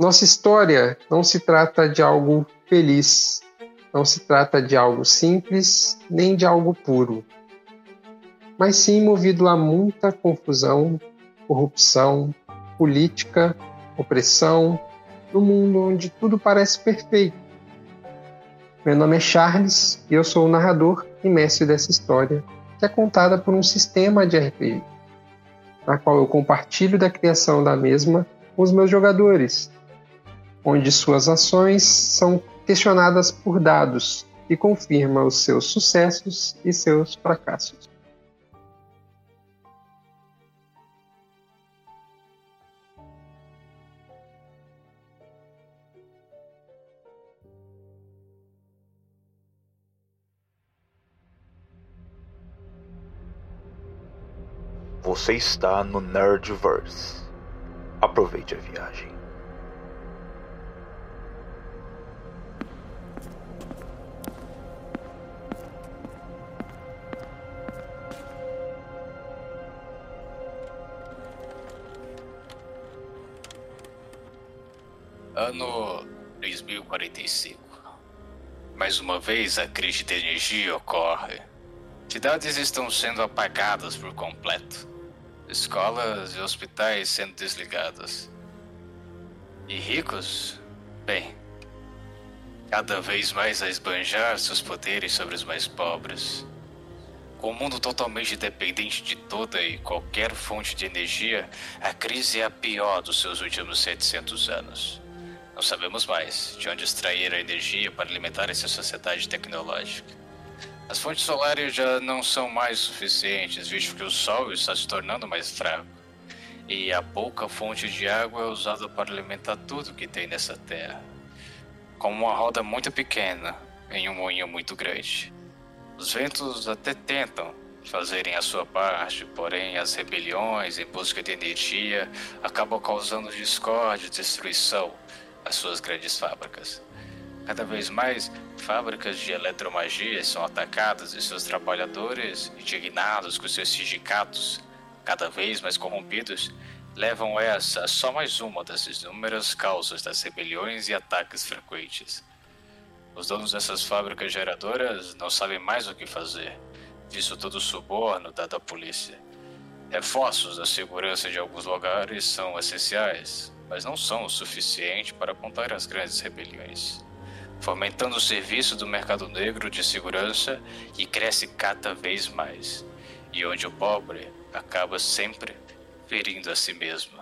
Nossa história não se trata de algo feliz, não se trata de algo simples, nem de algo puro, mas sim movido a muita confusão, corrupção, política, opressão, no mundo onde tudo parece perfeito. Meu nome é Charles e eu sou o narrador e mestre dessa história, que é contada por um sistema de RPG, na qual eu compartilho da criação da mesma com os meus jogadores, onde suas ações são questionadas por dados e confirma os seus sucessos e seus fracassos. Você está no Nerdverse. Aproveite a viagem. Ano 2045. Mais uma vez a crise de energia ocorre. Cidades estão sendo apagadas por completo. Escolas e hospitais sendo desligados. E ricos? Bem, cada vez mais a esbanjar seus poderes sobre os mais pobres. Com o mundo totalmente dependente de toda e qualquer fonte de energia, a crise é a pior dos seus últimos 700 anos. Não sabemos mais de onde extrair a energia para alimentar essa sociedade tecnológica. As fontes solares já não são mais suficientes, visto que o Sol está se tornando mais fraco. E a pouca fonte de água é usada para alimentar tudo que tem nessa terra. Como uma roda muito pequena em um moinho muito grande. Os ventos até tentam fazerem a sua parte, porém as rebeliões em busca de energia acabam causando discórdia e destruição as suas grandes fábricas. Cada vez mais, fábricas de eletromagia são atacadas e seus trabalhadores, indignados com seus sindicatos, cada vez mais corrompidos, levam essa a só mais uma das inúmeras causas das rebeliões e ataques frequentes. Os donos dessas fábricas geradoras não sabem mais o que fazer, visto todo o suborno dado à polícia. Reforços da segurança de alguns lugares são essenciais, mas não são o suficiente para apontar as grandes rebeliões, fomentando o serviço do mercado negro de segurança que cresce cada vez mais, e onde o pobre acaba sempre ferindo a si mesmo.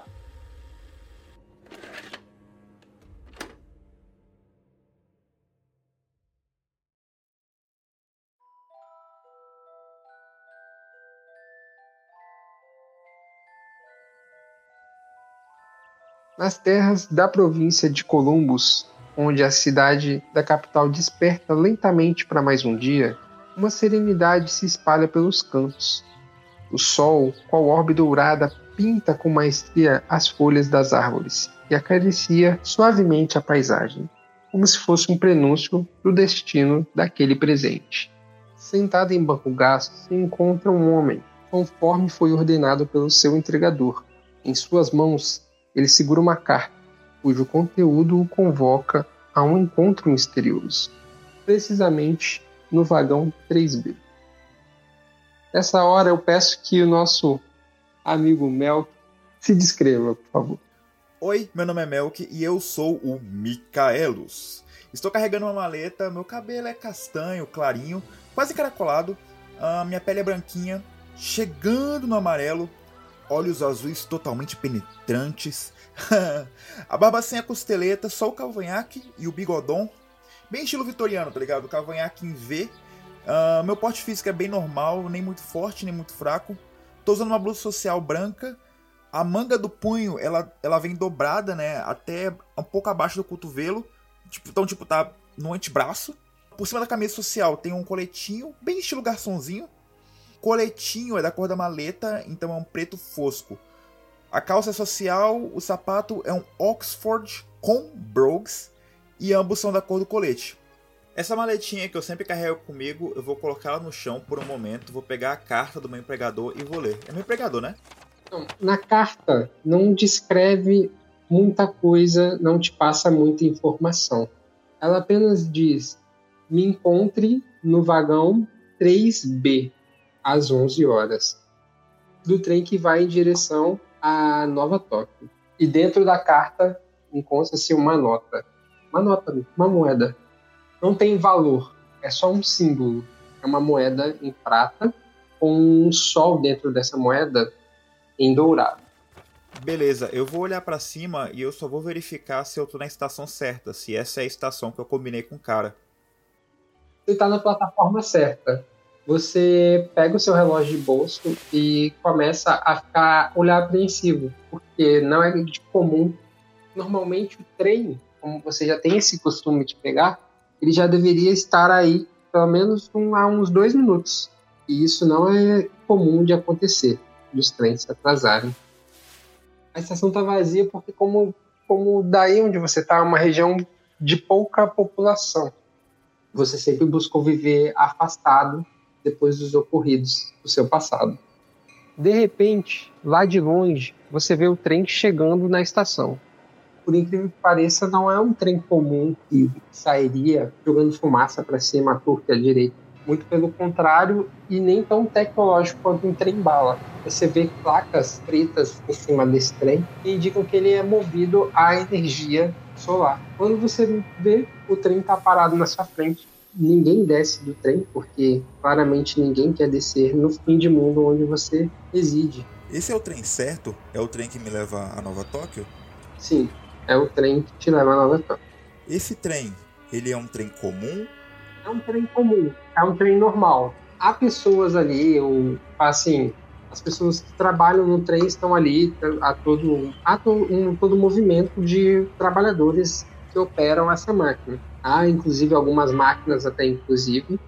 Nas terras da província de Columbus, onde a cidade da capital desperta lentamente para mais um dia, uma serenidade se espalha pelos campos. O sol, qual orbe dourada, pinta com maestria as folhas das árvores e acaricia suavemente a paisagem, como se fosse um prenúncio do destino daquele presente. Sentado em banco gasto, se encontra um homem, conforme foi ordenado pelo seu entregador. Em suas mãos ele segura uma carta, cujo conteúdo o convoca a um encontro misterioso, precisamente no vagão 3B. Nessa hora eu peço que o nosso amigo Melk se descreva, por favor. Oi, meu nome é Melk e eu sou o Micaelos. Estou carregando uma maleta, meu cabelo é castanho, clarinho, quase caracolado, a minha pele é branquinha, chegando no amarelo, olhos azuis totalmente penetrantes, a barba sem a costeleta, só o cavanhaque e o bigodão, bem estilo vitoriano, tá ligado? O cavanhaque em V. Uh, meu porte físico é bem normal, nem muito forte, nem muito fraco. Tô usando uma blusa social branca. A manga do punho, ela, ela vem dobrada, né? Até um pouco abaixo do cotovelo. Tipo, então, tipo, tá no antebraço. Por cima da camisa social tem um coletinho, bem estilo garçomzinho coletinho é da cor da maleta, então é um preto fosco. A calça é social, o sapato é um Oxford com brogues e ambos são da cor do colete. Essa maletinha que eu sempre carrego comigo, eu vou colocar ela no chão por um momento, vou pegar a carta do meu empregador e vou ler. É meu empregador, né? Na carta não descreve muita coisa, não te passa muita informação. Ela apenas diz: me encontre no vagão 3B às 11 horas do trem que vai em direção a Nova Tóquio. E dentro da carta encontra-se uma nota. Uma nota, uma moeda. Não tem valor, é só um símbolo. É uma moeda em prata com um sol dentro dessa moeda em dourado. Beleza, eu vou olhar para cima e eu só vou verificar se eu tô na estação certa, se essa é a estação que eu combinei com o cara. Você tá na plataforma certa. Você pega o seu relógio de bolso e começa a ficar olhar apreensivo, porque não é de comum. Normalmente o trem, como você já tem esse costume de pegar, ele já deveria estar aí pelo menos um, há uns dois minutos. E isso não é comum de acontecer, dos trens se atrasarem. A estação está vazia porque, como, como daí onde você está, é uma região de pouca população. Você sempre buscou viver afastado depois dos ocorridos do seu passado. De repente, lá de longe, você vê o trem chegando na estação por incrível que pareça, não é um trem comum que sairia jogando fumaça para cima, à torta à direita. Muito pelo contrário, e nem tão tecnológico quanto um trem-bala. Você vê placas pretas em cima desse trem que indicam que ele é movido à energia solar. Quando você vê o trem está parado na sua frente, ninguém desce do trem, porque claramente ninguém quer descer no fim de mundo onde você reside. Esse é o trem certo? É o trem que me leva a Nova Tóquio? Sim, é o trem que te leva a Nova Tóquio. Esse trem, ele é um trem comum? É um trem comum, é um trem normal. Há pessoas ali, ou, assim, as pessoas que trabalham no trem estão ali, há todo, há todo, um, todo movimento de trabalhadores que operam essa máquina. Há, inclusive, algumas máquinas até, inclusive,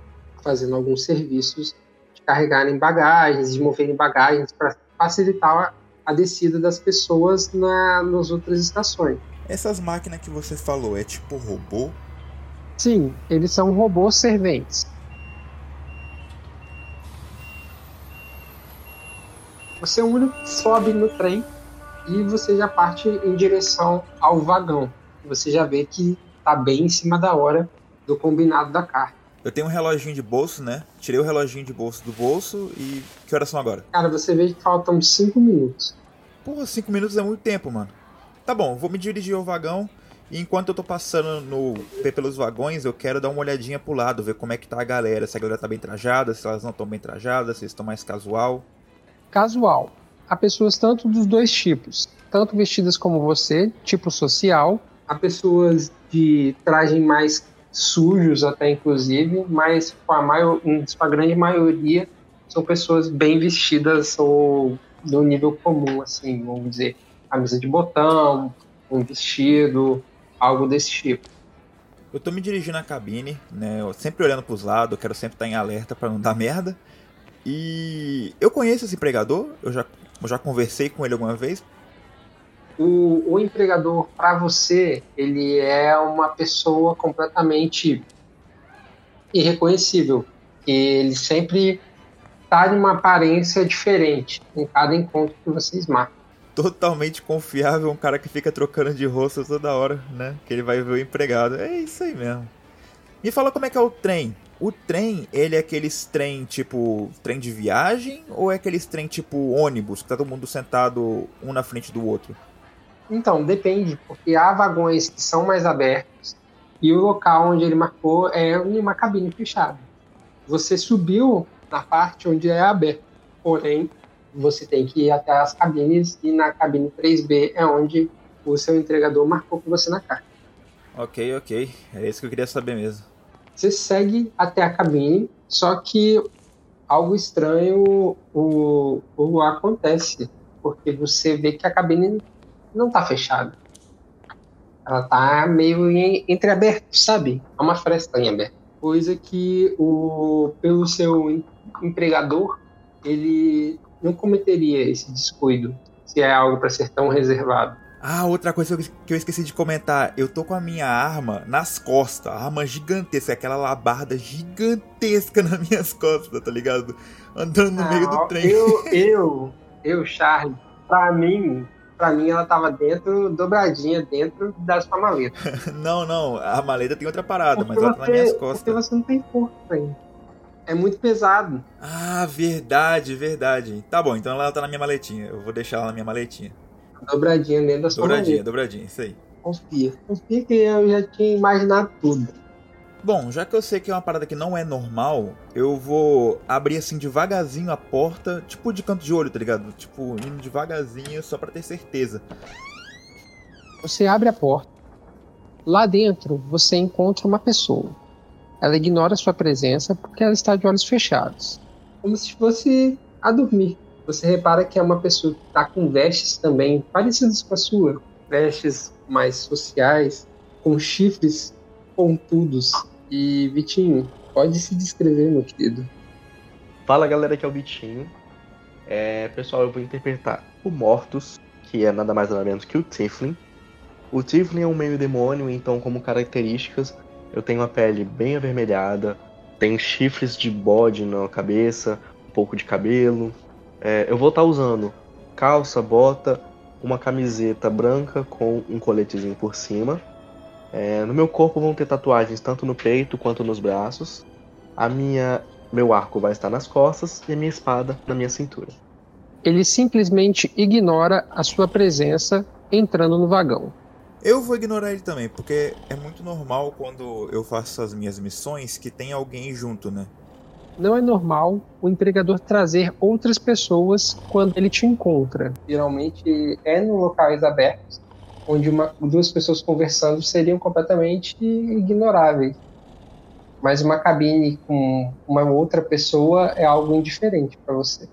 fazendo alguns serviços de carregarem bagagens, de moverem bagagens para facilitar a descida das pessoas na, nas outras estações. Essas máquinas que você falou é tipo robô? Sim, eles são robôs serventes. Você único sobe no trem e você já parte em direção ao vagão. Você já vê que está bem em cima da hora do combinado da carta. Eu tenho um reloginho de bolso, né? Tirei o reloginho de bolso do bolso e. Que horas são agora? Cara, você vê que faltam 5 minutos. Porra, 5 minutos é muito tempo, mano. Tá bom, vou me dirigir ao vagão. E enquanto eu tô passando no pelos vagões, eu quero dar uma olhadinha pro lado, ver como é que tá a galera. Se a galera tá bem trajada, se elas não estão bem trajadas, se eles estão mais casual. Casual. Há pessoas tanto dos dois tipos. Tanto vestidas como você, tipo social. Há pessoas de traje mais sujos até inclusive, mas com a, maior, com a grande maioria são pessoas bem vestidas ou do nível comum, assim, vamos dizer, camisa de botão, um vestido, algo desse tipo. Eu tô me dirigindo à cabine, né? Eu sempre olhando pros lados, eu quero sempre estar em alerta para não dar merda. E eu conheço esse empregador, eu já, eu já conversei com ele alguma vez, o, o empregador para você ele é uma pessoa completamente irreconhecível. Ele sempre está de uma aparência diferente em cada encontro que vocês marcam. Totalmente confiável um cara que fica trocando de rosto toda hora né? Que ele vai ver o empregado. É isso aí mesmo. Me fala como é que é o trem. O trem, ele é aqueles trem tipo trem de viagem ou é aqueles trem tipo ônibus, que tá todo mundo sentado um na frente do outro? Então, depende, porque há vagões que são mais abertos e o local onde ele marcou é uma cabine fechada. Você subiu na parte onde é aberto, porém, você tem que ir até as cabines e na cabine 3B é onde o seu entregador marcou com você na carta. Ok, ok. É isso que eu queria saber mesmo. Você segue até a cabine, só que algo estranho o, o acontece, porque você vê que a cabine não tá fechada. Ela tá meio em, entreaberto, sabe? É uma fresta em aberto. Coisa que o pelo seu empregador ele não cometeria esse descuido se é algo para ser tão reservado. Ah, outra coisa que eu esqueci de comentar. Eu tô com a minha arma nas costas. Arma gigantesca, aquela labarda gigantesca nas minhas costas, tá ligado? Andando no ah, meio do trem. Eu, eu, eu, Charlie, pra mim, Pra mim, ela tava dentro, dobradinha, dentro da sua maleta. não, não, a maleta tem outra parada, Porque mas ela tá nas minhas costas. porque você não tem força ainda. É muito pesado. Ah, verdade, verdade. Tá bom, então ela tá na minha maletinha. Eu vou deixar ela na minha maletinha. Dobradinha dentro da sua Dobradinha, maleta. dobradinha, isso aí. Confia. Confia que eu já tinha imaginado tudo. Bom, já que eu sei que é uma parada que não é normal, eu vou abrir assim devagarzinho a porta, tipo de canto de olho, tá ligado? Tipo, indo devagarzinho só pra ter certeza. Você abre a porta. Lá dentro, você encontra uma pessoa. Ela ignora sua presença porque ela está de olhos fechados. Como se fosse a dormir. Você repara que é uma pessoa que está com vestes também parecidas com a sua. Vestes mais sociais, com chifres pontudos. E, Vitinho, pode se descrever, meu querido. Fala galera, que é o Bitinho. É, pessoal, eu vou interpretar o Mortus, que é nada mais nada menos que o Tiflin. O Tiflin é um meio demônio, então como características eu tenho a pele bem avermelhada, tenho chifres de bode na cabeça, um pouco de cabelo. É, eu vou estar usando calça, bota, uma camiseta branca com um coletezinho por cima. É, no meu corpo vão ter tatuagens tanto no peito quanto nos braços. A minha, meu arco vai estar nas costas e a minha espada na minha cintura. Ele simplesmente ignora a sua presença entrando no vagão. Eu vou ignorar ele também, porque é muito normal quando eu faço as minhas missões que tem alguém junto, né? Não é normal o empregador trazer outras pessoas quando ele te encontra. Geralmente é em locais abertos, onde uma, duas pessoas conversando seriam completamente ignoráveis. Mas uma cabine com uma outra pessoa é algo indiferente para você.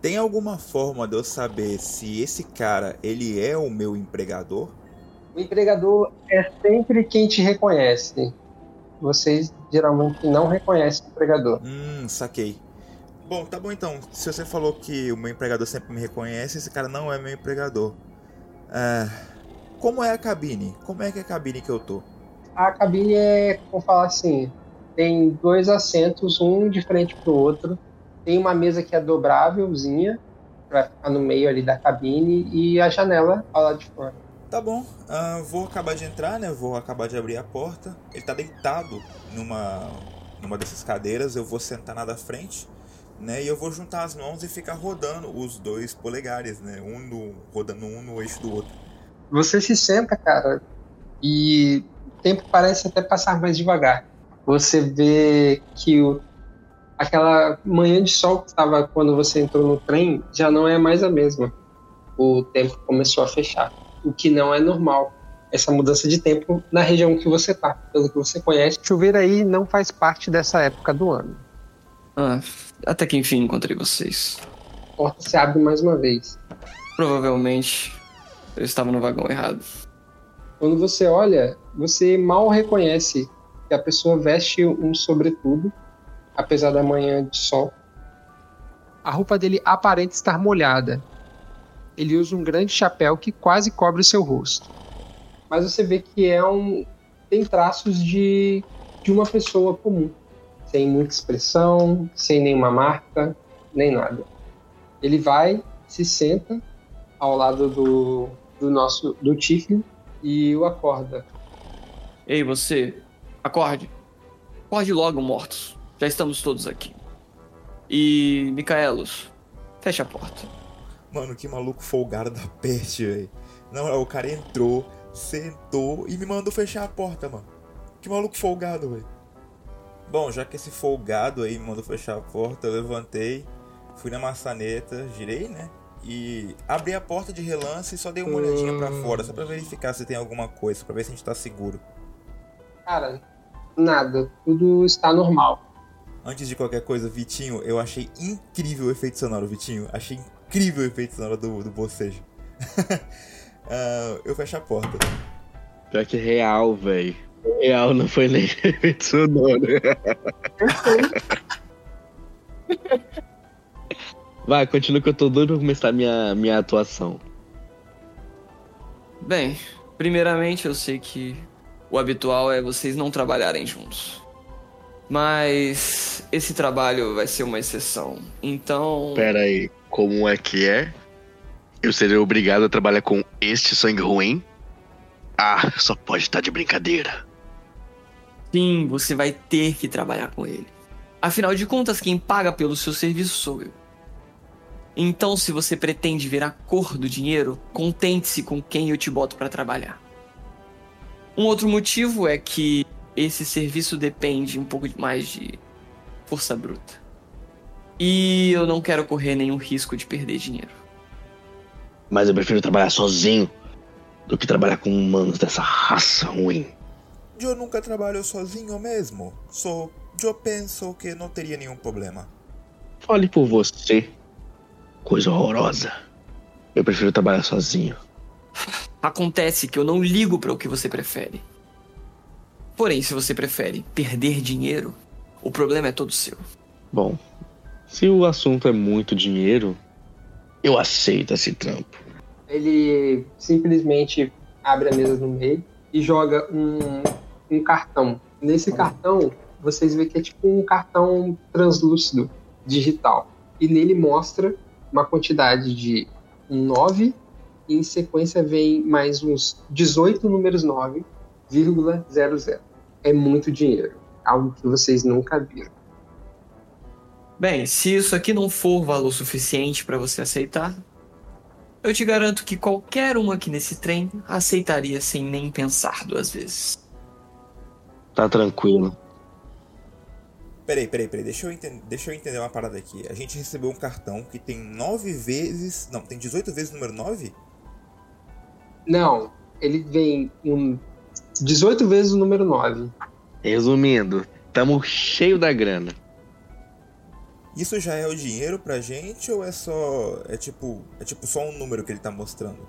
Tem alguma forma de eu saber se esse cara, ele é o meu empregador? O empregador é sempre quem te reconhece. Vocês geralmente não reconhecem o empregador. Hum, saquei. Bom, tá bom então. Se você falou que o meu empregador sempre me reconhece, esse cara não é meu empregador. Ah, como é a cabine? Como é que é a cabine que eu tô? A cabine é, vamos falar assim, tem dois assentos, um de frente pro outro. Tem uma mesa que é dobrávelzinha, pra ficar no meio ali da cabine, e a janela ao lado de fora. Tá bom, ah, vou acabar de entrar, né? Vou acabar de abrir a porta. Ele tá deitado numa, numa dessas cadeiras. Eu vou sentar na da frente, né? E eu vou juntar as mãos e ficar rodando os dois polegares, né? Um no, rodando um no eixo do outro. Você se senta, cara, e o tempo parece até passar mais devagar. Você vê que o, aquela manhã de sol que estava quando você entrou no trem já não é mais a mesma. O tempo começou a fechar, o que não é normal. Essa mudança de tempo na região que você tá, pelo que você conhece. Chover aí não faz parte dessa época do ano. Ah, até que enfim encontrei vocês. A porta se abre mais uma vez. Provavelmente eu estava no vagão errado. Quando você olha, você mal reconhece que a pessoa veste um sobretudo, apesar da manhã de sol. A roupa dele aparenta estar molhada. Ele usa um grande chapéu que quase cobre o seu rosto. Mas você vê que é um tem traços de de uma pessoa comum, sem muita expressão, sem nenhuma marca, nem nada. Ele vai, se senta ao lado do, do nosso do Tiffany e o acorda. Ei, você, acorde. Acorde logo, mortos. Já estamos todos aqui. E, Micaelos, fecha a porta. Mano, que maluco folgado da peste, velho. Não, o cara entrou, sentou e me mandou fechar a porta, mano. Que maluco folgado, velho. Bom, já que esse folgado aí me mandou fechar a porta, eu levantei, fui na maçaneta, girei, né? E abri a porta de relance e só dei uma olhadinha pra fora, só pra verificar se tem alguma coisa, pra ver se a gente tá seguro. Cara, nada, tudo está normal. Antes de qualquer coisa, Vitinho, eu achei incrível o efeito sonoro, Vitinho. Achei incrível o efeito sonoro do, do bocejo. Ah, eu fecho a porta. Pior que real, velho. Real não foi nem efeito sonoro. Vai, continua que eu tô doido pra começar minha, minha atuação. Bem, primeiramente eu sei que o habitual é vocês não trabalharem juntos. Mas esse trabalho vai ser uma exceção. Então. Pera aí, como é que é? Eu serei obrigado a trabalhar com este sangue ruim? Ah, só pode estar de brincadeira. Sim, você vai ter que trabalhar com ele. Afinal de contas, quem paga pelo seu serviço sou eu. Então, se você pretende ver a cor do dinheiro, contente-se com quem eu te boto para trabalhar. Um outro motivo é que esse serviço depende um pouco mais de força bruta. E eu não quero correr nenhum risco de perder dinheiro. Mas eu prefiro trabalhar sozinho do que trabalhar com humanos dessa raça ruim. Eu nunca trabalho sozinho mesmo. Só eu penso que não teria nenhum problema. Fale por você. Coisa horrorosa. Eu prefiro trabalhar sozinho. Acontece que eu não ligo para o que você prefere. Porém, se você prefere perder dinheiro, o problema é todo seu. Bom, se o assunto é muito dinheiro, eu aceito esse trampo. Ele simplesmente abre a mesa no meio e joga um, um cartão. Nesse cartão, vocês veem que é tipo um cartão translúcido, digital. E nele mostra uma quantidade de um 9 e em sequência vem mais uns 18 números 9,00. É muito dinheiro, algo que vocês nunca viram. Bem, se isso aqui não for valor suficiente para você aceitar, eu te garanto que qualquer um aqui nesse trem aceitaria sem nem pensar duas vezes. Tá tranquilo. Peraí, peraí, peraí. Deixa eu, entender, deixa eu entender uma parada aqui. A gente recebeu um cartão que tem 9 vezes. Não, tem 18 vezes o número 9? Não, ele vem um 18 vezes o número 9. Resumindo, tamo cheio da grana. Isso já é o dinheiro pra gente ou é só. É tipo. É tipo só um número que ele tá mostrando?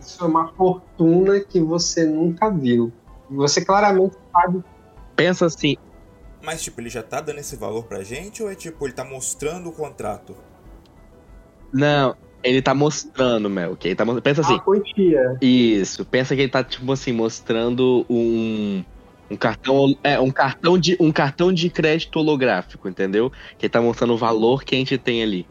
Isso é uma fortuna que você nunca viu. Você claramente sabe. Pensa assim. Mas tipo, ele já tá dando esse valor pra gente ou é tipo, ele tá mostrando o contrato? Não, ele tá mostrando, Mel. Que ele tá, pensa assim. A quantia. Isso, pensa que ele tá, tipo assim, mostrando um. Um cartão, é, um cartão de um cartão de crédito holográfico, entendeu? Que ele tá mostrando o valor que a gente tem ali.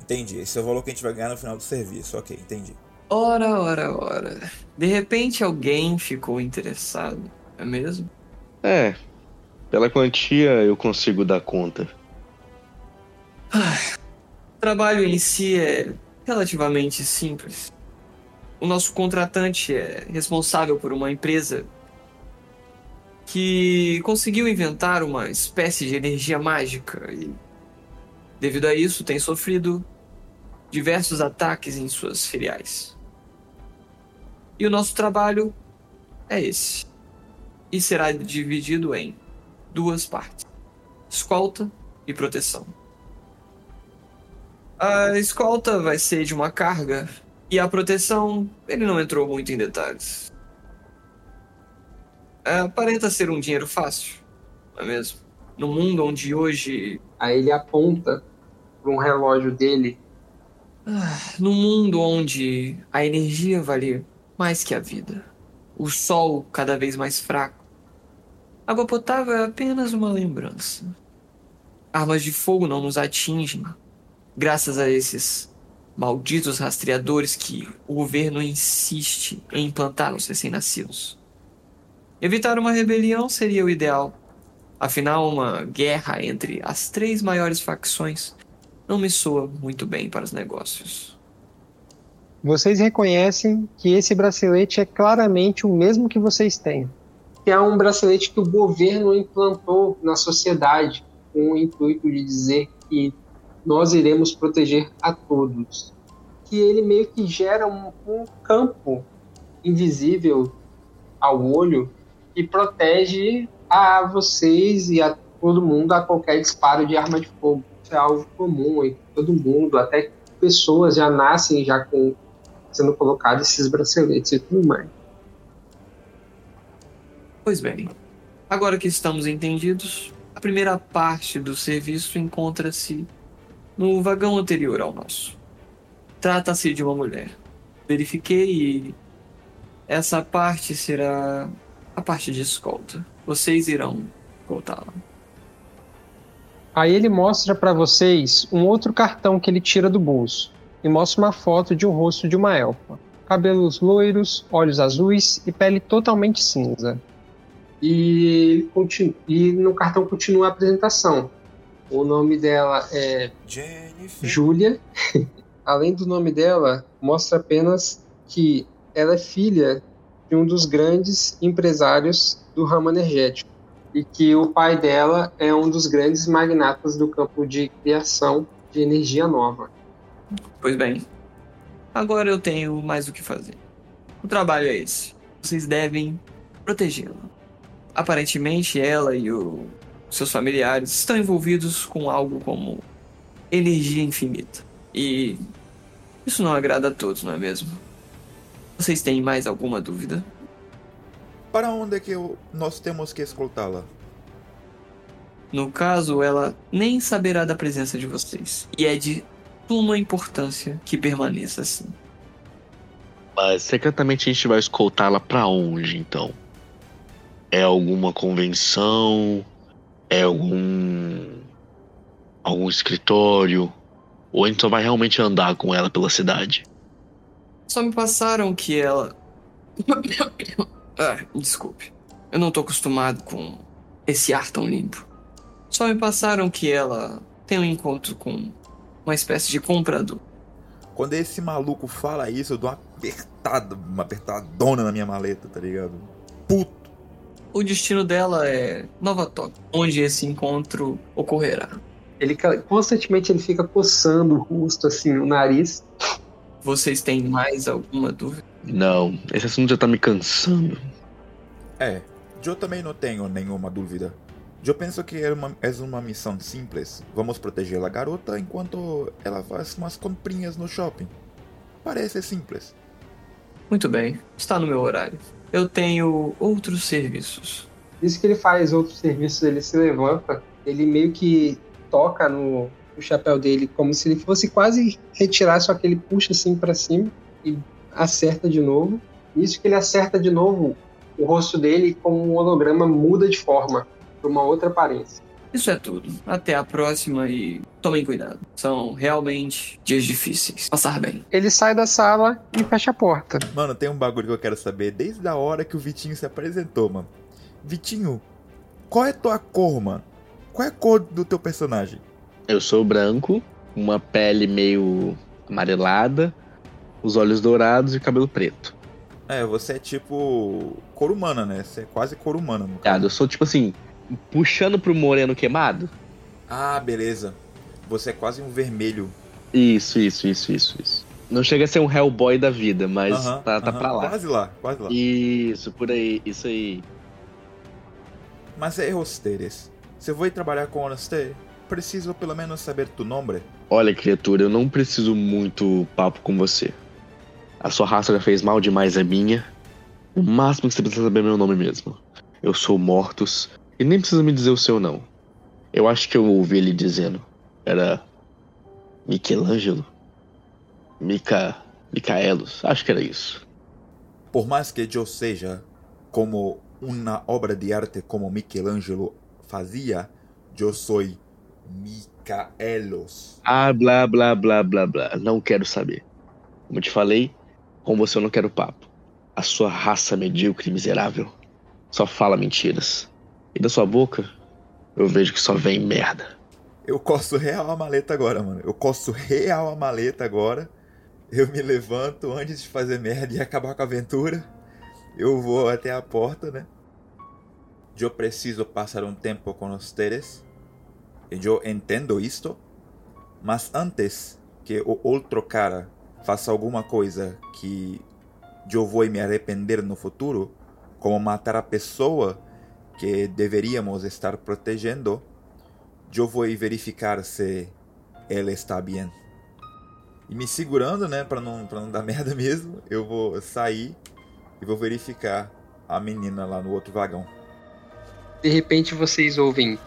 Entendi. Esse é o valor que a gente vai ganhar no final do serviço. Ok, entendi. Ora, ora, ora. De repente alguém ficou interessado, é mesmo? É. Pela quantia eu consigo dar conta. O trabalho em si é relativamente simples. O nosso contratante é responsável por uma empresa que conseguiu inventar uma espécie de energia mágica e, devido a isso, tem sofrido diversos ataques em suas filiais. E o nosso trabalho é esse. E será dividido em duas partes: escolta e proteção. A escolta vai ser de uma carga e a proteção, ele não entrou muito em detalhes. É, aparenta ser um dinheiro fácil, não é mesmo? No mundo onde hoje. Aí ele aponta para um relógio dele. Ah, no mundo onde a energia vale mais que a vida, o sol cada vez mais fraco, água potável é apenas uma lembrança. Armas de fogo não nos atingem, graças a esses malditos rastreadores que o governo insiste em implantar nos recém-nascidos. Evitar uma rebelião seria o ideal. Afinal, uma guerra entre as três maiores facções não me soa muito bem para os negócios. Vocês reconhecem que esse bracelete é claramente o mesmo que vocês têm. Que é um bracelete que o governo implantou na sociedade com o intuito de dizer que nós iremos proteger a todos. Que ele meio que gera um, um campo invisível ao olho que protege a vocês e a todo mundo a qualquer disparo de arma de fogo. Isso é algo comum em todo mundo, até pessoas já nascem já com sendo colocados esses braceletes e tudo mais. Pois bem, agora que estamos entendidos, a primeira parte do serviço encontra-se no vagão anterior ao nosso. Trata-se de uma mulher. Verifiquei e essa parte será a parte de escolta. Vocês irão escoltá-la. Aí ele mostra para vocês um outro cartão que ele tira do bolso. e mostra uma foto de um rosto de uma elfa. Cabelos loiros, olhos azuis e pele totalmente cinza. E, continu- e no cartão continua a apresentação. O nome dela é Jennifer. Júlia. Além do nome dela, mostra apenas que ela é filha de um dos grandes empresários do ramo energético e que o pai dela é um dos grandes magnatas do campo de criação de energia nova. Pois bem, agora eu tenho mais o que fazer. O trabalho é esse. Vocês devem protegê-la. Aparentemente, ela e o- seus familiares estão envolvidos com algo como energia infinita. E isso não agrada a todos, não é mesmo? Vocês têm mais alguma dúvida? Para onde é que eu- nós temos que escoltá-la? No caso, ela nem saberá da presença de vocês. E é de suma importância que permaneça assim. Mas secretamente a gente vai escoltá-la pra onde, então? É alguma convenção? É algum. algum escritório? Ou a gente só vai realmente andar com ela pela cidade? Só me passaram que ela. ah, desculpe. Eu não tô acostumado com esse ar tão limpo. Só me passaram que ela tem um encontro com uma espécie de comprador. Quando esse maluco fala isso, eu dou uma apertada, uma apertadona na minha maleta, tá ligado? Puto. O destino dela é Nova Tóquio, onde esse encontro ocorrerá. Ele constantemente ele fica coçando o rosto assim, o nariz. Vocês têm mais alguma dúvida? Não, esse assunto já tá me cansando. É, eu também não tenho nenhuma dúvida. Eu penso que é uma, é uma missão simples. Vamos proteger a garota enquanto ela faz umas comprinhas no shopping. Parece simples. Muito bem, está no meu horário. Eu tenho outros serviços. Isso que ele faz outros serviços, ele se levanta, ele meio que toca no, no chapéu dele como se ele fosse quase retirar, só que ele puxa assim pra cima e acerta de novo. Isso que ele acerta de novo, o rosto dele como um holograma muda de forma para uma outra aparência. Isso é tudo. Até a próxima e tomem cuidado. São realmente dias difíceis. Passar bem. Ele sai da sala e fecha a porta. Mano, tem um bagulho que eu quero saber desde a hora que o Vitinho se apresentou, mano. Vitinho, qual é tua cor, mano? Qual é a cor do teu personagem? Eu sou branco, uma pele meio amarelada, os olhos dourados e o cabelo preto. É, você é tipo cor humana, né? Você é quase cor humana, no caso. Cara, eu sou tipo assim, puxando pro moreno queimado. Ah, beleza. Você é quase um vermelho. Isso, isso, isso, isso, isso. Não chega a ser um Hellboy da vida, mas Aham, tá, tá aham. pra lá. Quase lá, quase lá. Isso, por aí, isso aí. Mas é Rosteres. Se vou trabalhar com você, preciso pelo menos saber tu nome. Olha, criatura, eu não preciso muito papo com você. A sua raça já fez mal demais a minha. O máximo que você precisa saber é meu nome mesmo. Eu sou Mortus e nem precisa me dizer o seu não. Eu acho que eu ouvi ele dizendo. Era Michelangelo? Mica... Micaelos, acho que era isso. Por mais que eu seja como uma obra de arte como Michelangelo fazia, eu sou Micaelos. Ah, blá, blá, blá, blá, blá. Não quero saber. Como eu te falei, com você eu não quero papo. A sua raça medíocre e miserável só fala mentiras. E da sua boca, eu vejo que só vem merda. Eu coço real a maleta agora, mano. Eu coço real a maleta agora. Eu me levanto antes de fazer merda e acabar com a aventura. Eu vou até a porta, né? Eu preciso passar um tempo com vocês. Eu entendo isto. Mas antes que o outro cara faça alguma coisa que eu vou me arrepender no futuro, como matar a pessoa que deveríamos estar protegendo, eu vou verificar se ela está bem. E me segurando, né, para não, pra não dar merda mesmo, eu vou sair e vou verificar a menina lá no outro vagão. De repente vocês ouvem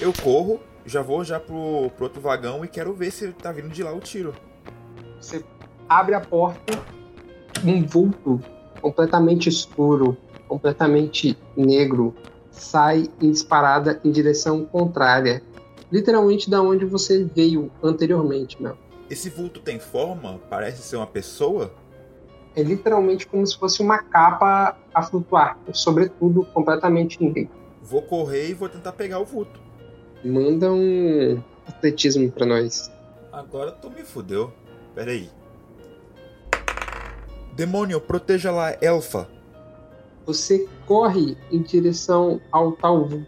Eu corro, já vou já pro, pro outro vagão e quero ver se tá vindo de lá o tiro. Você abre a porta, um vulto completamente escuro, completamente negro, sai em disparada em direção contrária. Literalmente da onde você veio anteriormente, meu. Esse vulto tem forma? Parece ser uma pessoa? É literalmente como se fosse uma capa a flutuar, sobretudo completamente íntegro. Vou correr e vou tentar pegar o vulto. Manda um atletismo pra nós. Agora tu me fudeu. Pera aí. Demônio, proteja lá, Elfa. Você corre em direção ao tal vulto.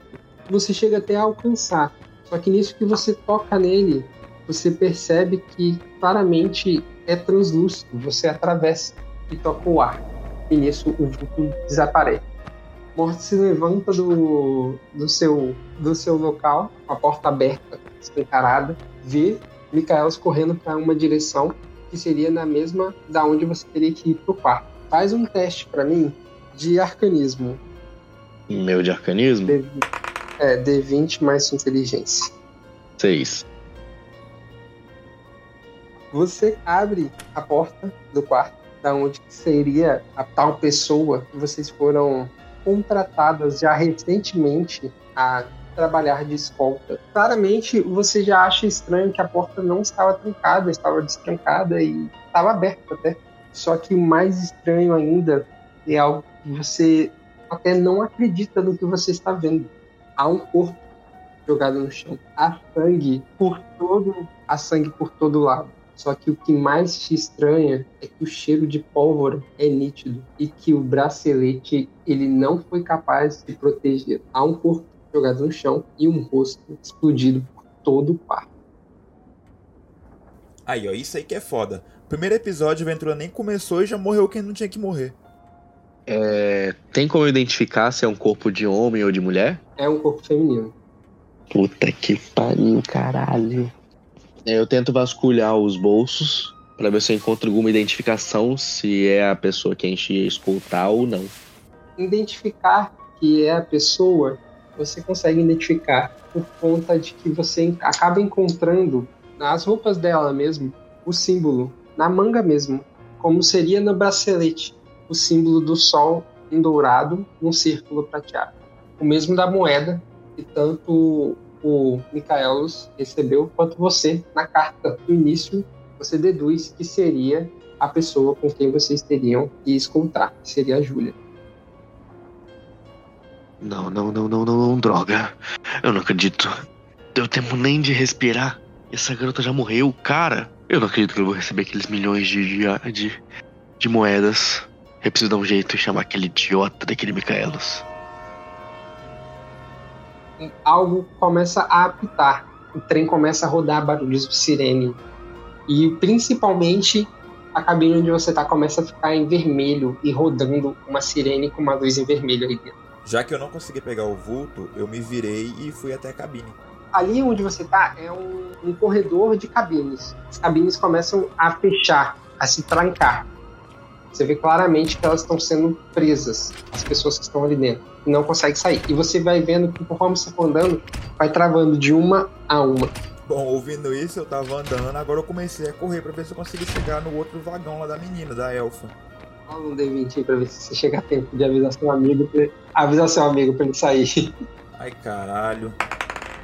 Você chega até a alcançar. Só que nisso que você toca nele, você percebe que claramente é translúcido. Você atravessa e toca o ar. E nisso o vulto desaparece. Morte se levanta do, do, seu, do seu local, com a porta aberta, escancarada, vê Micaelos correndo para uma direção que seria na mesma da onde você teria que ir pro quarto. Faz um teste para mim de arcanismo. Meu de arcanismo? D, é, D20 mais sua inteligência. 6. Você abre a porta do quarto, da onde seria a tal pessoa que vocês foram contratadas já recentemente a trabalhar de escolta. Claramente, você já acha estranho que a porta não estava trancada, estava destrancada e estava aberta até. Só que o mais estranho ainda é algo que você até não acredita no que você está vendo. Há um corpo jogado no chão. Há sangue por todo, há sangue por todo lado. Só que o que mais te estranha é que o cheiro de pólvora é nítido e que o bracelete ele não foi capaz de proteger. Há um corpo jogado no chão e um rosto explodido por todo o quarto. Aí, ó, isso aí que é foda. Primeiro episódio, a aventura nem começou e já morreu quem não tinha que morrer. É, tem como identificar se é um corpo de homem ou de mulher? É um corpo feminino. Puta que pariu, caralho. Eu tento vasculhar os bolsos para ver se eu encontro alguma identificação se é a pessoa que a gente ia escutar ou não. Identificar que é a pessoa, você consegue identificar por conta de que você acaba encontrando nas roupas dela mesmo o símbolo, na manga mesmo, como seria no bracelete, o símbolo do sol em dourado num círculo prateado. O mesmo da moeda que tanto o Micaelos recebeu quanto você na carta do início você deduz que seria a pessoa com quem vocês teriam que escutar, que seria a Júlia. Não, não, não, não, não, não, droga. Eu não acredito. Deu tempo nem de respirar. Essa garota já morreu, cara. Eu não acredito que eu vou receber aqueles milhões de, de, de, de moedas. Eu preciso dar um jeito e chamar aquele idiota daquele Micaelos. Algo começa a apitar. O trem começa a rodar barulhos de sirene. E principalmente a cabine onde você tá começa a ficar em vermelho e rodando uma sirene com uma luz em vermelho aí dentro. Já que eu não consegui pegar o vulto, eu me virei e fui até a cabine. Ali onde você tá é um, um corredor de cabines. As cabines começam a fechar, a se trancar. Você vê claramente que elas estão sendo presas, as pessoas que estão ali dentro, e não conseguem sair. E você vai vendo que conforme você for andando, vai travando de uma a uma. Bom, ouvindo isso, eu tava andando, agora eu comecei a correr pra ver se eu consigo chegar no outro vagão lá da menina, da elfa. Rola um D20 aí pra ver se você chega a tempo de avisar seu amigo pra... avisar seu amigo pra ele sair. Ai, caralho.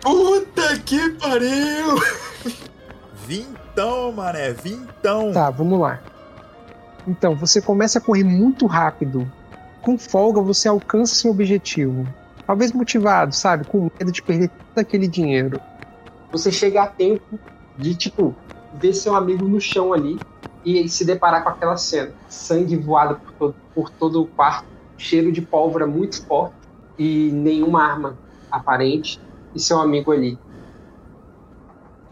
Puta que pariu! Vintão, mané, vintão. Tá, vamos lá. Então, você começa a correr muito rápido. Com folga, você alcança seu objetivo. Talvez motivado, sabe? Com medo de perder todo aquele dinheiro. Você chega a tempo de, tipo, ver seu amigo no chão ali e se deparar com aquela cena. Sangue voado por todo, por todo o quarto, cheiro de pólvora muito forte e nenhuma arma aparente e seu amigo ali.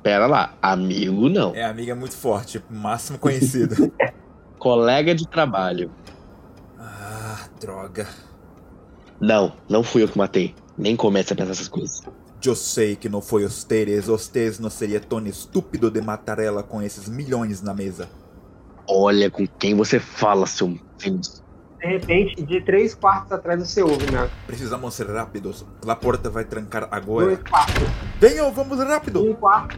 Pera lá, amigo não. É, amiga muito forte, máximo conhecido. Colega de trabalho. ah, droga. Não, não fui eu que matei. Nem comece a pensar essas coisas. Eu sei que não foi vocês, vocês não seria tão estúpido de matar ela com esses milhões na mesa. Olha com quem você fala, seu filho. De repente, de três quartos atrás você ouve, né? Precisamos ser rápidos. A porta vai trancar agora. Dois quartos. Venham, vamos rápido. Um quarto.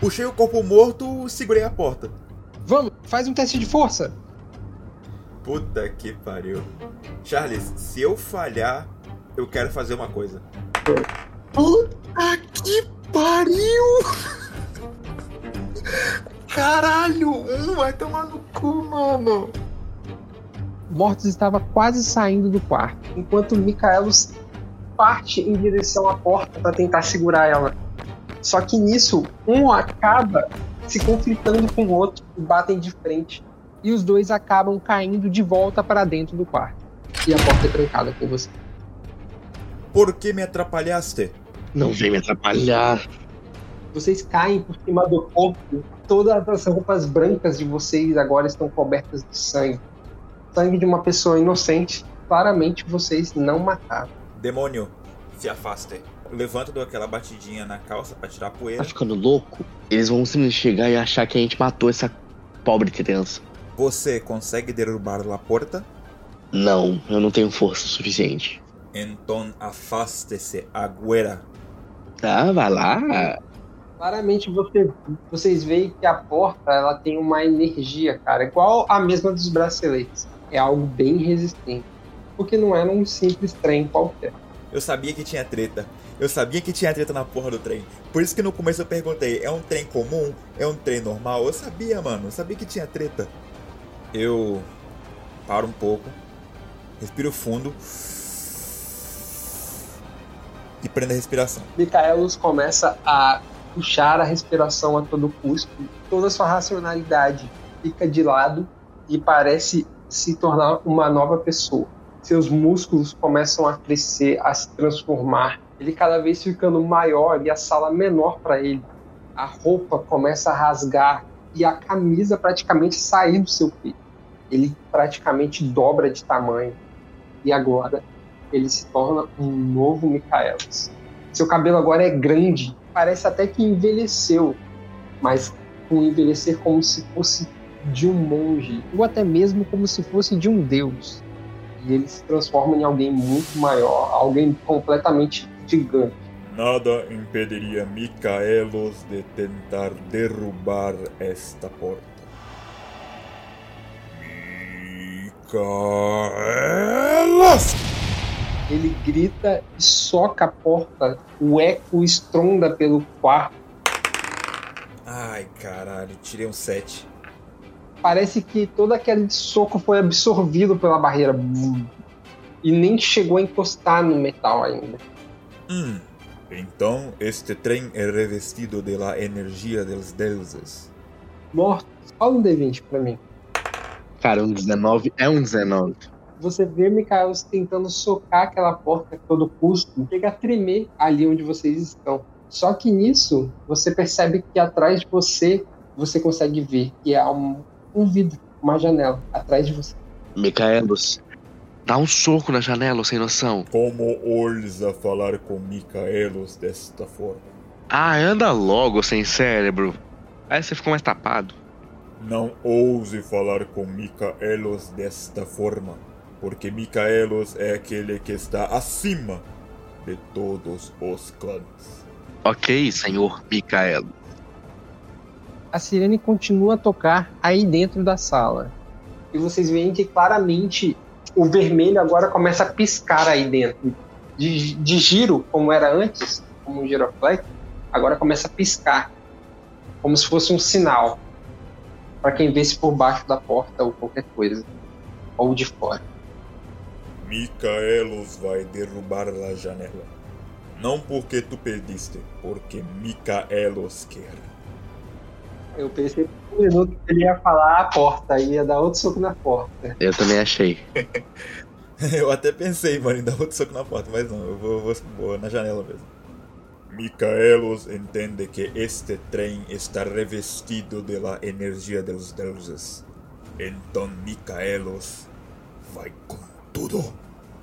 Puxei o corpo morto e segurei a porta. Vamos, faz um teste de força. Puta que pariu. Charles, se eu falhar, eu quero fazer uma coisa. Puta que pariu! Caralho, um vai tomar no cu, mano. Mortos estava quase saindo do quarto, enquanto Micaelos parte em direção à porta para tentar segurar ela. Só que nisso, um acaba se conflitando com o outro e batem de frente. E os dois acabam caindo de volta para dentro do quarto. E a porta é trancada com você. Por que me atrapalhaste? Não vem me atrapalhar. Vocês caem por cima do corpo. Todas as roupas brancas de vocês agora estão cobertas de sangue. Sangue de uma pessoa inocente. Claramente vocês não mataram. Demônio, se afaste. Levanto, dou aquela batidinha na calça pra tirar a Tá poeira. ficando louco? Eles vão simplesmente chegar e achar que a gente matou essa pobre criança. Você consegue derrubar a porta? Não, eu não tenho força suficiente. Então afaste-se agora. Tá, vai lá. Claramente você, vocês veem que a porta ela tem uma energia, cara, igual a mesma dos braceletes. É algo bem resistente. Porque não é um simples trem qualquer. Eu sabia que tinha treta. Eu sabia que tinha treta na porra do trem. Por isso que no começo eu perguntei: é um trem comum? É um trem normal? Eu sabia, mano. Eu sabia que tinha treta. Eu paro um pouco, respiro fundo e prendo a respiração. Micaelos começa a puxar a respiração a todo custo. Toda sua racionalidade fica de lado e parece se tornar uma nova pessoa. Seus músculos começam a crescer, a se transformar. Ele cada vez ficando maior e a sala menor para ele. A roupa começa a rasgar e a camisa praticamente sair do seu peito. Ele praticamente dobra de tamanho. E agora ele se torna um novo Micaelos. Seu cabelo agora é grande, parece até que envelheceu, mas um envelhecer como se fosse de um monge, ou até mesmo como se fosse de um deus. E ele se transforma em alguém muito maior, alguém completamente gigante. Nada impediria Micaelos de tentar derrubar esta porta. Micaelos! Ele grita e soca a porta, o eco estronda pelo quarto. Ai, caralho, tirei um 7. Parece que todo aquele soco foi absorvido pela barreira. E nem chegou a encostar no metal ainda. Hum, então este trem é revestido de la energia dos deuses. Mortos, fala um D20 pra mim. Cara, um 19 é um 19. Você vê Micaelos tentando socar aquela porta a todo custo, chega a tremer ali onde vocês estão. Só que nisso, você percebe que atrás de você, você consegue ver que há um, um vidro, uma janela atrás de você. Micaelos, dá um soco na janela, sem noção. Como ousa falar com Micaelos desta forma? Ah, anda logo, sem cérebro. Aí você ficou mais tapado. Não ouse falar com Micaelos desta forma, porque Micaelos é aquele que está acima de todos os clãs. Ok, senhor Micaelo. A sirene continua a tocar aí dentro da sala. E vocês veem que claramente o vermelho agora começa a piscar aí dentro. De, de giro, como era antes, como um giroflex, agora começa a piscar. Como se fosse um sinal. Para quem vê se por baixo da porta ou qualquer coisa. Ou de fora. Micaelos vai derrubar a janela. Não porque tu perdiste, porque Micaelos quer. Eu pensei por um minuto que ele ia falar a porta, ia dar outro soco na porta. Eu também achei. Eu até pensei, mano, em dar outro soco na porta, mas não, eu vou, vou, vou na janela mesmo. Micaelos entende que este trem está revestido de la energia dos deuses. Então Micaelos vai com tudo.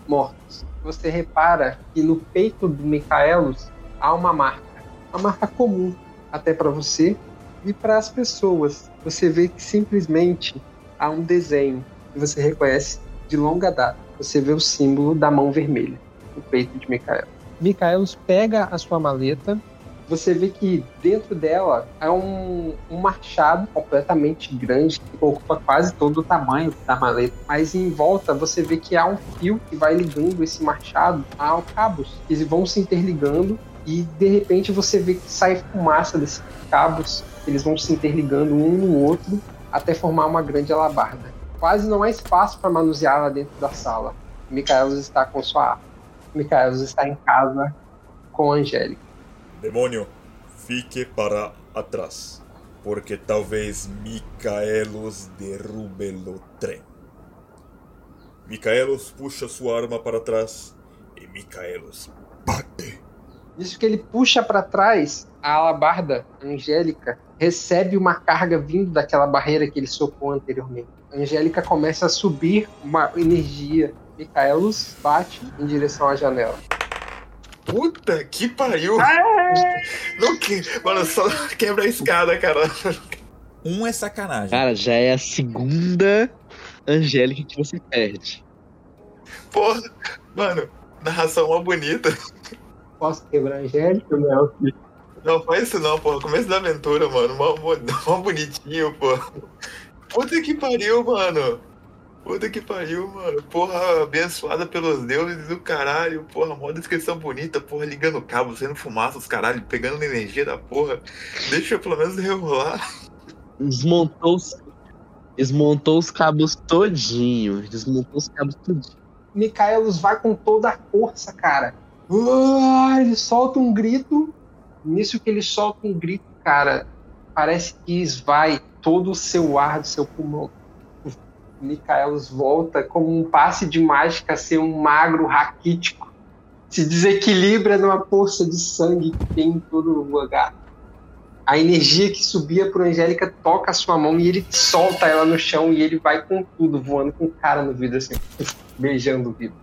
Mortos. Você repara que no peito do Micaelos há uma marca. Uma marca comum, até para você e para as pessoas. Você vê que simplesmente há um desenho que você reconhece de longa data. Você vê o símbolo da mão vermelha no peito de Micaelos. Micaelos pega a sua maleta. Você vê que dentro dela há um, um machado completamente grande que ocupa quase todo o tamanho da maleta. Mas em volta você vê que há um fio que vai ligando esse machado a cabos que vão se interligando e de repente você vê que sai fumaça desses cabos Eles vão se interligando um no outro até formar uma grande alabarda. Quase não há espaço para manusear lá dentro da sala. Micaelos está com sua. Micaelos está em casa com a Angélica. Demônio, fique para atrás, porque talvez Micaelos derrube o trem. Micaelos puxa sua arma para trás e Micaelos bate. Isso que ele puxa para trás, a alabarda Angélica recebe uma carga vindo daquela barreira que ele socou anteriormente. A Angélica começa a subir uma energia. Micaelos bate em direção à janela. Puta que pariu! Não que... Mano, só quebra a escada, cara. Um é sacanagem. Cara, já é a segunda Angélica que você perde. Porra, mano, narração mó bonita. Posso quebrar a Angélica, Mel? Não, faz isso não, porra. Começo da aventura, mano. Mó, mó, mó bonitinho, pô. Puta que pariu, mano. Puta que pariu, mano. Porra, abençoada pelos deuses do caralho. Porra, mó descrição bonita. Porra, ligando cabo, sendo fumaça, os caralho, pegando energia da porra. Deixa eu pelo menos rerolar. Desmontou os, desmontou os cabos todinho. Desmontou os cabos todinho. Micaelos vai com toda a força, cara. Ah, ele solta um grito. Nisso que ele solta um grito, cara, parece que esvai todo o seu ar do seu pulmão. Micaelos volta como um passe de mágica a ser um magro raquítico. Se desequilibra numa poça de sangue que tem em todo o lugar. A energia que subia pro Angélica toca a sua mão e ele solta ela no chão e ele vai com tudo, voando com cara no vidro, assim, beijando o vidro.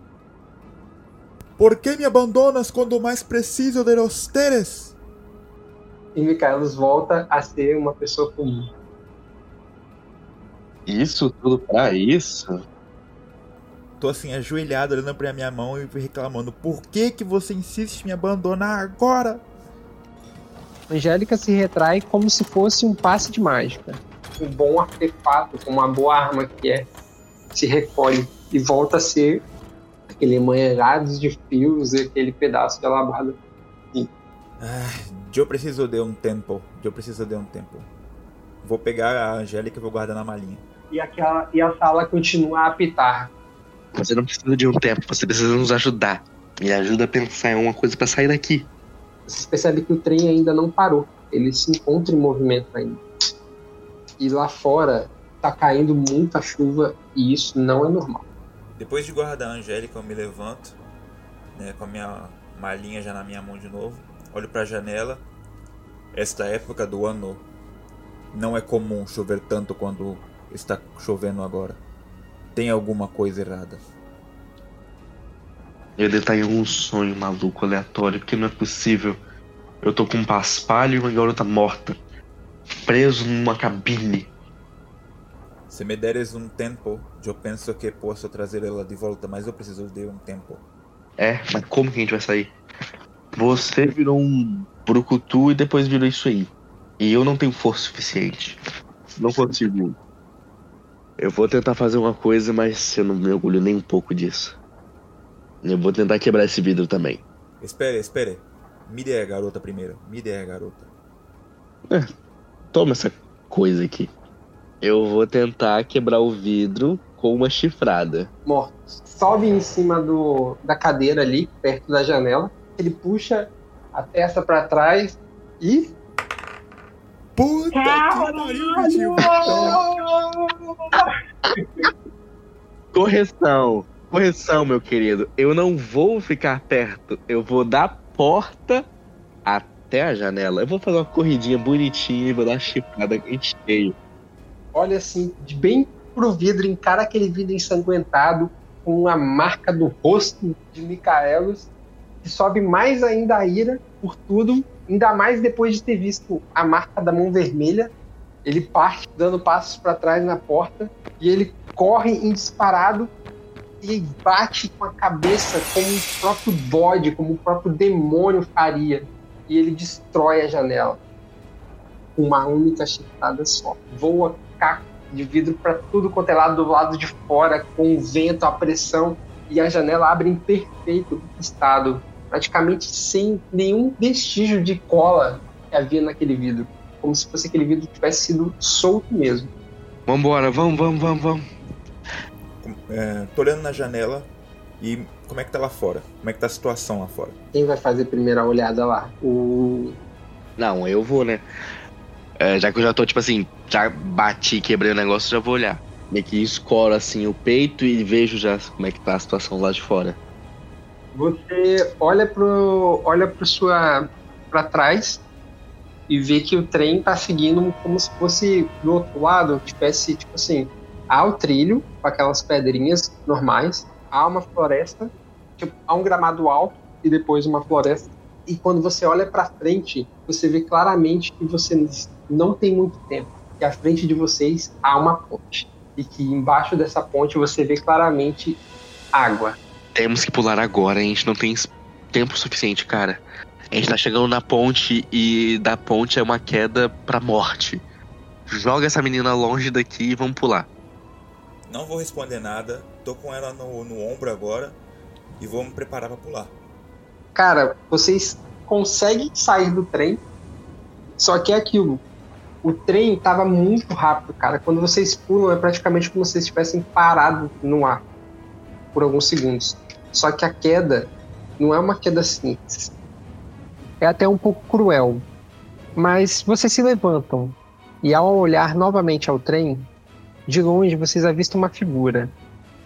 Por que me abandonas quando mais preciso de los teres? E Micaelos volta a ser uma pessoa comum. Isso tudo pra isso? Tô assim, ajoelhado, olhando pra minha mão e reclamando. Por que que você insiste em me abandonar agora? Angélica se retrai como se fosse um passe de mágica. Um bom artefato, com uma boa arma que é, se recolhe e volta a ser aquele manharados de fios e aquele pedaço de alabarda. Ah, eu preciso de um tempo. Eu preciso de um tempo. Vou pegar a Angélica e vou guardar na malinha. E, aquela, e a sala continua a apitar. Você não precisa de um tempo, você precisa nos ajudar. Me ajuda a pensar em uma coisa pra sair daqui. Vocês percebem que o trem ainda não parou. Ele se encontra em movimento ainda. E lá fora tá caindo muita chuva e isso não é normal. Depois de guardar a Angélica, eu me levanto, né, com a minha malinha já na minha mão de novo. Olho para a janela. Esta época do ano não é comum chover tanto quando está chovendo agora. Tem alguma coisa errada. Eu estar em algum sonho maluco, aleatório, porque não é possível. Eu tô com um paspalho e uma garota morta. Preso numa cabine. Se me deres um tempo, eu penso que posso trazer ela de volta, mas eu preciso de um tempo. É, mas como que a gente vai sair? Você virou um brucutu e depois virou isso aí. E eu não tenho força suficiente. Não consigo. Eu vou tentar fazer uma coisa, mas eu não me orgulho nem um pouco disso. Eu vou tentar quebrar esse vidro também. Espere, espere. Me dê a garota primeiro. Me dê a garota. Toma essa coisa aqui. Eu vou tentar quebrar o vidro com uma chifrada. Mortos. Sobe em cima do, da cadeira ali, perto da janela. Ele puxa a testa pra trás e. Puta que pariu, tio. Correção. Correção, meu querido. Eu não vou ficar perto. Eu vou da porta até a janela. Eu vou fazer uma corridinha bonitinha e vou dar uma chifrada em cheio. olha assim, de bem pro vidro, encara aquele vidro ensanguentado, com a marca do rosto de Micaelos, que sobe mais ainda a ira por tudo, ainda mais depois de ter visto a marca da mão vermelha. Ele parte dando passos para trás na porta e ele corre em disparado e bate com a cabeça como o próprio bode, como o próprio demônio faria. E ele destrói a janela com uma única chifrada só. Voa caco de vidro para tudo quanto é lado do lado de fora, com o vento, a pressão, e a janela abre em perfeito estado, praticamente sem nenhum vestígio de cola que havia naquele vidro. como se fosse aquele vidro tivesse sido solto mesmo. Vambora, vamos, vamos, vamos, vamos. É, tô olhando na janela e como é que tá lá fora? Como é que tá a situação lá fora? Quem vai fazer a primeira olhada lá? O. Não, eu vou, né? É, já que eu já tô, tipo assim, já bati, quebrei o negócio, já vou olhar. Meio que escoro, assim, o peito e vejo já como é que tá a situação lá de fora. Você olha pro. olha pro sua. para trás e vê que o trem tá seguindo como se fosse do outro lado, tivesse, tipo assim, há o trilho, com aquelas pedrinhas normais, há uma floresta, tipo, há um gramado alto e depois uma floresta. E quando você olha para frente, você vê claramente que você não tem muito tempo. Que à frente de vocês há uma ponte. E que embaixo dessa ponte você vê claramente água. Temos que pular agora, a gente não tem tempo suficiente, cara. A gente tá chegando na ponte e da ponte é uma queda pra morte. Joga essa menina longe daqui e vamos pular. Não vou responder nada, tô com ela no, no ombro agora e vou me preparar pra pular. Cara, vocês conseguem sair do trem, só que é aquilo. O trem tava muito rápido, cara. Quando vocês pulam, é praticamente como se vocês estivessem parado no ar por alguns segundos. Só que a queda não é uma queda simples. É até um pouco cruel. Mas vocês se levantam e ao olhar novamente ao trem, de longe vocês avistam uma figura.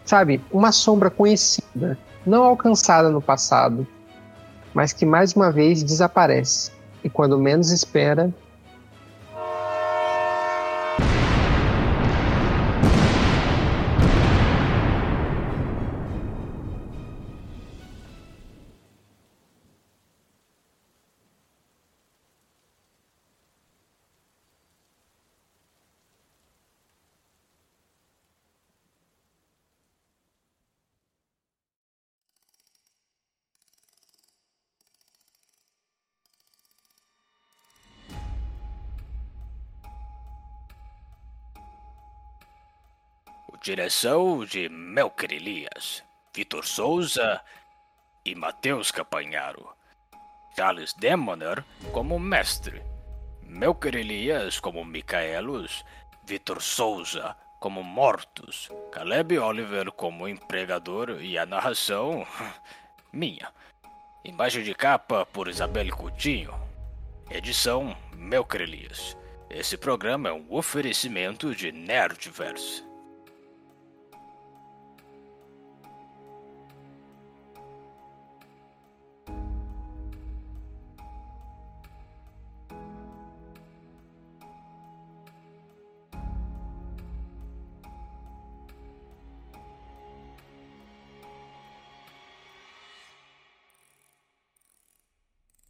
Sabe, uma sombra conhecida, não alcançada no passado, mas que mais uma vez desaparece. E quando menos espera, Direção de Melker Elias, Vitor Souza e Matheus Capanharo. Charles Demoner como mestre. Melker Elias como Micaelos. Vitor Souza como Mortos. Caleb Oliver como empregador e a narração minha. Imagem de capa por Isabelle Coutinho. Edição Melker Elias. Esse programa é um oferecimento de Nerdverse.